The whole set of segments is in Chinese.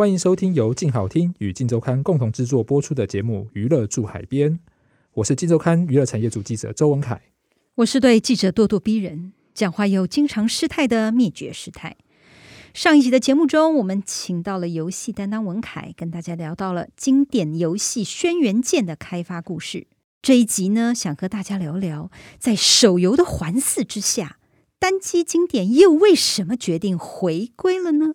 欢迎收听由静好听与静周刊共同制作播出的节目《娱乐住海边》，我是静周刊娱乐产业组记者周文凯。我是对记者咄咄逼人、讲话又经常失态的灭绝师太。上一集的节目中，我们请到了游戏担当文凯，跟大家聊到了经典游戏《轩辕剑》的开发故事。这一集呢，想和大家聊聊，在手游的环伺之下，单机经典又为什么决定回归了呢？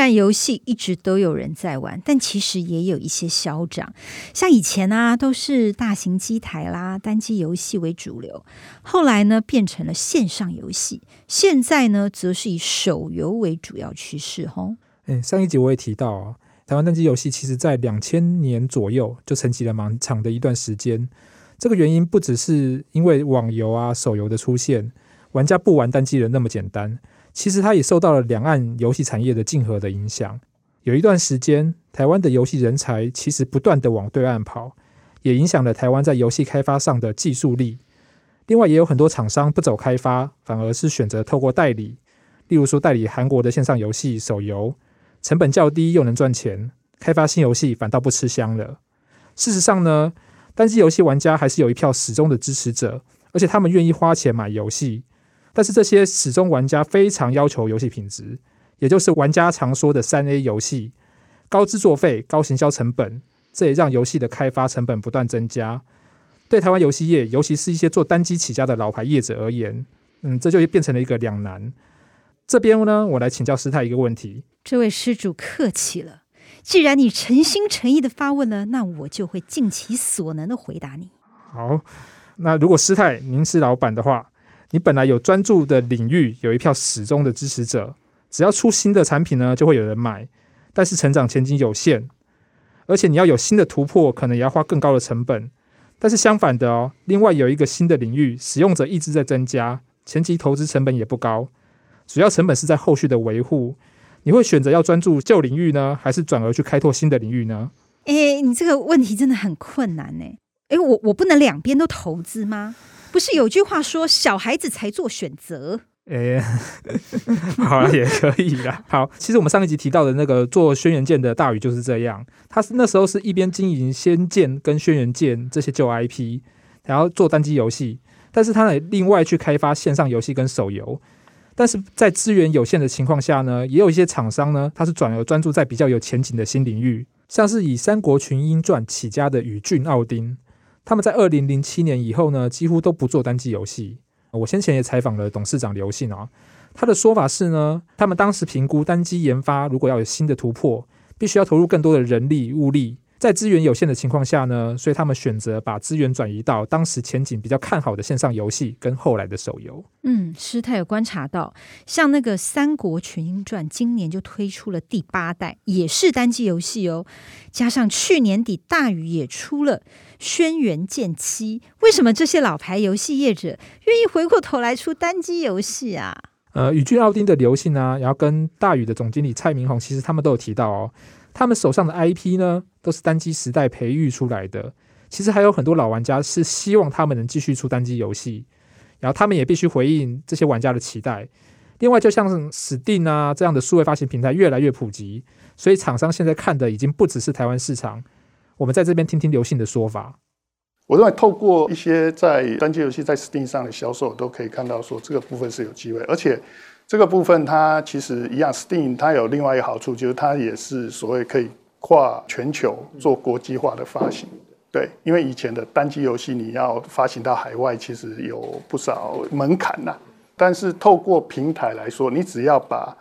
然游戏一直都有人在玩，但其实也有一些消长。像以前啊，都是大型机台啦、单机游戏为主流，后来呢变成了线上游戏，现在呢则是以手游为主要趋势。吼，诶，上一集我也提到，台湾单机游戏其实在两千年左右就沉寂了蛮长的一段时间。这个原因不只是因为网游啊、手游的出现，玩家不玩单机人那么简单。其实它也受到了两岸游戏产业的竞合的影响。有一段时间，台湾的游戏人才其实不断地往对岸跑，也影响了台湾在游戏开发上的技术力。另外，也有很多厂商不走开发，反而是选择透过代理，例如说代理韩国的线上游戏手游，成本较低又能赚钱，开发新游戏反倒不吃香了。事实上呢，单机游戏玩家还是有一票始终的支持者，而且他们愿意花钱买游戏。但是这些始终玩家非常要求游戏品质，也就是玩家常说的三 A 游戏，高制作费、高行销成本，这也让游戏的开发成本不断增加。对台湾游戏业，尤其是一些做单机起家的老牌业者而言，嗯，这就变成了一个两难。这边呢，我来请教师太一个问题。这位施主客气了，既然你诚心诚意的发问了，那我就会尽其所能的回答你。好，那如果师太您是老板的话。你本来有专注的领域，有一票始终的支持者，只要出新的产品呢，就会有人买。但是成长前景有限，而且你要有新的突破，可能也要花更高的成本。但是相反的哦，另外有一个新的领域，使用者一直在增加，前期投资成本也不高，主要成本是在后续的维护。你会选择要专注旧领域呢，还是转而去开拓新的领域呢？诶，你这个问题真的很困难呢。诶，我我不能两边都投资吗？不是有句话说，小孩子才做选择？哎，好了，也可以啦。好，其实我们上一集提到的那个做《轩辕剑》的大宇就是这样，他是那时候是一边经营《仙剑》跟《轩辕剑》这些旧 IP，然后做单机游戏，但是他也另外去开发线上游戏跟手游。但是在资源有限的情况下呢，也有一些厂商呢，他是转而专注在比较有前景的新领域，像是以《三国群英传》起家的宇峻奥丁。他们在二零零七年以后呢，几乎都不做单机游戏。我先前也采访了董事长刘信啊，他的说法是呢，他们当时评估单机研发如果要有新的突破，必须要投入更多的人力物力。在资源有限的情况下呢，所以他们选择把资源转移到当时前景比较看好的线上游戏跟后来的手游。嗯，师太有观察到，像那个《三国群英传》，今年就推出了第八代，也是单机游戏哦。加上去年底大宇也出了《轩辕剑七》，为什么这些老牌游戏业者愿意回过头来出单机游戏啊？呃，宇峻奥丁的刘信啊，然后跟大宇的总经理蔡明宏，其实他们都有提到哦。他们手上的 IP 呢，都是单机时代培育出来的。其实还有很多老玩家是希望他们能继续出单机游戏，然后他们也必须回应这些玩家的期待。另外，就像 Steam 啊这样的数位发行平台越来越普及，所以厂商现在看的已经不只是台湾市场。我们在这边听听刘信的说法。我认为透过一些在单机游戏在 Steam 上的销售，都可以看到说这个部分是有机会，而且。这个部分它其实一样，Steam 它有另外一个好处，就是它也是所谓可以跨全球做国际化的发行。对，因为以前的单机游戏你要发行到海外，其实有不少门槛呐。但是透过平台来说，你只要把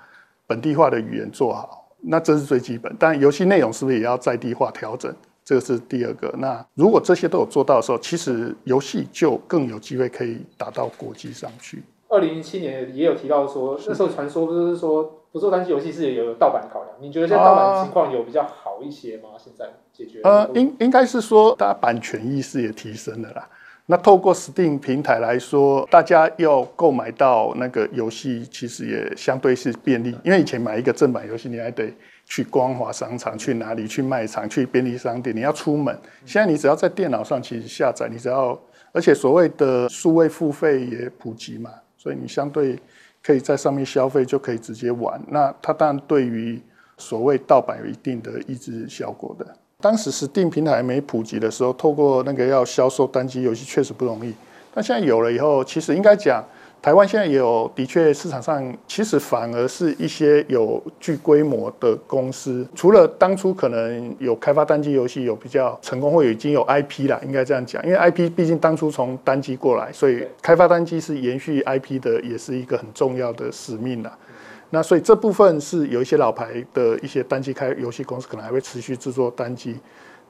本地化的语言做好，那这是最基本。但游戏内容是不是也要在地化调整？这个是第二个。那如果这些都有做到的时候，其实游戏就更有机会可以打到国际上去。二零零七年也有提到说，那时候传说不是说不做单机游戏是有盗版考量。你觉得现在盗版情况有比较好一些吗？现在解决？呃，应应该是说，大家版权意识也提升了啦。那透过 Steam 平台来说，大家要购买到那个游戏，其实也相对是便利。因为以前买一个正版游戏，你还得去光华商场、去哪里、去卖场、去便利商店，你要出门。现在你只要在电脑上其实下载，你只要，而且所谓的数位付费也普及嘛，所以你相对可以在上面消费，就可以直接玩。那它当然对于所谓盗版有一定的抑制效果的。当时 Steam 平台没普及的时候，透过那个要销售单机游戏确实不容易。但现在有了以后，其实应该讲，台湾现在也有，的确市场上其实反而是一些有具规模的公司，除了当初可能有开发单机游戏有比较成功，或已经有 IP 了，应该这样讲，因为 IP 毕竟当初从单机过来，所以开发单机是延续 IP 的，也是一个很重要的使命了。那所以这部分是有一些老牌的一些单机开游戏公司，可能还会持续制作单机。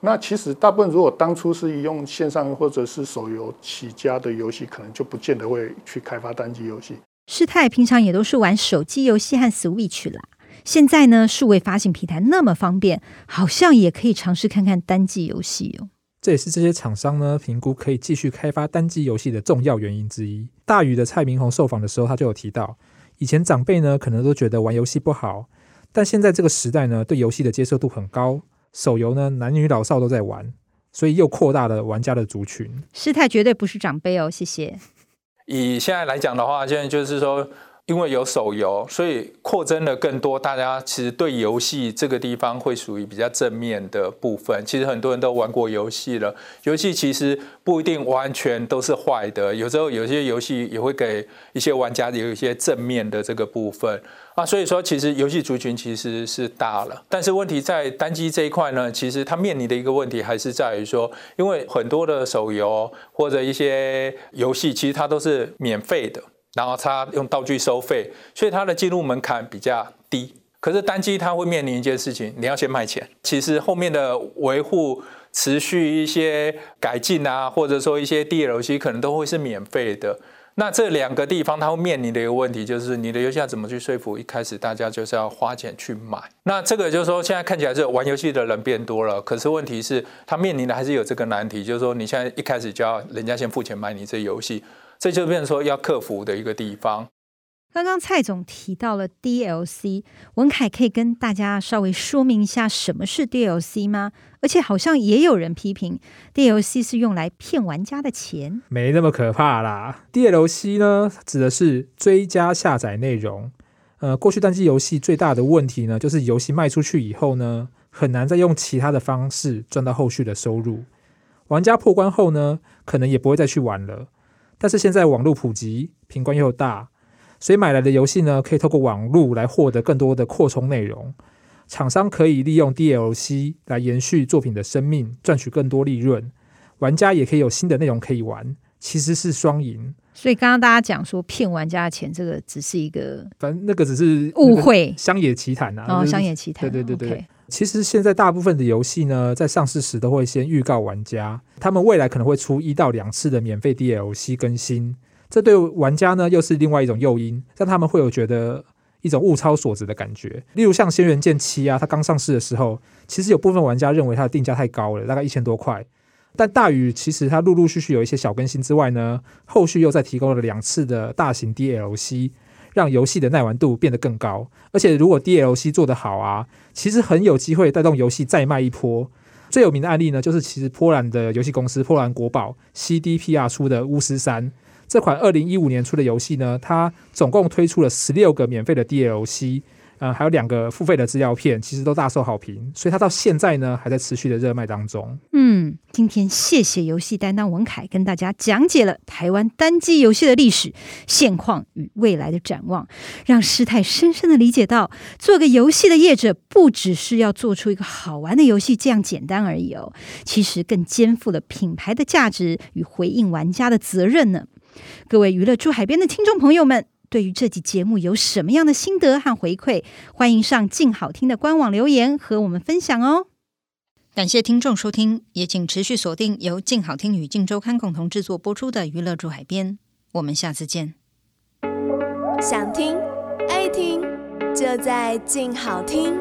那其实大部分如果当初是用线上或者是手游起家的游戏，可能就不见得会去开发单机游戏。师太平常也都是玩手机游戏和 Switch 啦，现在呢，数位发行平台那么方便，好像也可以尝试看看单机游戏哦。这也是这些厂商呢评估可以继续开发单机游戏的重要原因之一。大宇的蔡明宏受访的时候，他就有提到。以前长辈呢，可能都觉得玩游戏不好，但现在这个时代呢，对游戏的接受度很高，手游呢，男女老少都在玩，所以又扩大了玩家的族群。师太绝对不是长辈哦，谢谢。以现在来讲的话，现在就是说。因为有手游，所以扩增了更多。大家其实对游戏这个地方会属于比较正面的部分。其实很多人都玩过游戏了，游戏其实不一定完全都是坏的。有时候有些游戏也会给一些玩家有一些正面的这个部分啊。所以说，其实游戏族群其实是大了。但是问题在单机这一块呢，其实它面临的一个问题还是在于说，因为很多的手游或者一些游戏，其实它都是免费的。然后他用道具收费，所以他的进入门槛比较低。可是单机它会面临一件事情，你要先卖钱。其实后面的维护、持续一些改进啊，或者说一些 DLC 可能都会是免费的。那这两个地方它会面临的一个问题，就是你的游戏要怎么去说服一开始大家就是要花钱去买。那这个就是说，现在看起来是玩游戏的人变多了，可是问题是它面临的还是有这个难题，就是说你现在一开始就要人家先付钱买你这游戏。这就变成说要克服的一个地方。刚刚蔡总提到了 DLC，文凯可以跟大家稍微说明一下什么是 DLC 吗？而且好像也有人批评 DLC 是用来骗玩家的钱，没那么可怕啦。DLC 呢，指的是追加下载内容。呃，过去单机游戏最大的问题呢，就是游戏卖出去以后呢，很难再用其他的方式赚到后续的收入。玩家破关后呢，可能也不会再去玩了。但是现在网络普及，频宽又大，所以买来的游戏呢，可以透过网络来获得更多的扩充内容。厂商可以利用 DLC 来延续作品的生命，赚取更多利润。玩家也可以有新的内容可以玩，其实是双赢。所以刚刚大家讲说骗玩家的钱，这个只是一个，反正那个只是误会，乡野奇谈啊。哦，乡野奇谈，对对对对。Okay 其实现在大部分的游戏呢，在上市时都会先预告玩家，他们未来可能会出一到两次的免费 DLC 更新，这对玩家呢又是另外一种诱因，让他们会有觉得一种物超所值的感觉。例如像《轩辕剑七》啊，它刚上市的时候，其实有部分玩家认为它的定价太高了，大概一千多块。但大宇其实它陆陆续续有一些小更新之外呢，后续又再提供了两次的大型 DLC。让游戏的耐玩度变得更高，而且如果 DLC 做得好啊，其实很有机会带动游戏再卖一波。最有名的案例呢，就是其实波兰的游戏公司波兰国宝 CDPR 出的《巫师三》这款二零一五年出的游戏呢，它总共推出了十六个免费的 DLC。嗯，还有两个付费的资料片，其实都大受好评，所以它到现在呢还在持续的热卖当中。嗯，今天谢谢游戏担当文凯跟大家讲解了台湾单机游戏的历史、现况与未来的展望，让师太深深的理解到，做个游戏的业者不只是要做出一个好玩的游戏这样简单而已哦，其实更肩负了品牌的价值与回应玩家的责任呢。各位娱乐珠海边的听众朋友们。对于这集节目有什么样的心得和回馈？欢迎上静好听的官网留言和我们分享哦。感谢听众收听，也请持续锁定由静好听与静周刊共同制作播出的《娱乐驻海边》，我们下次见。想听爱听，就在静好听。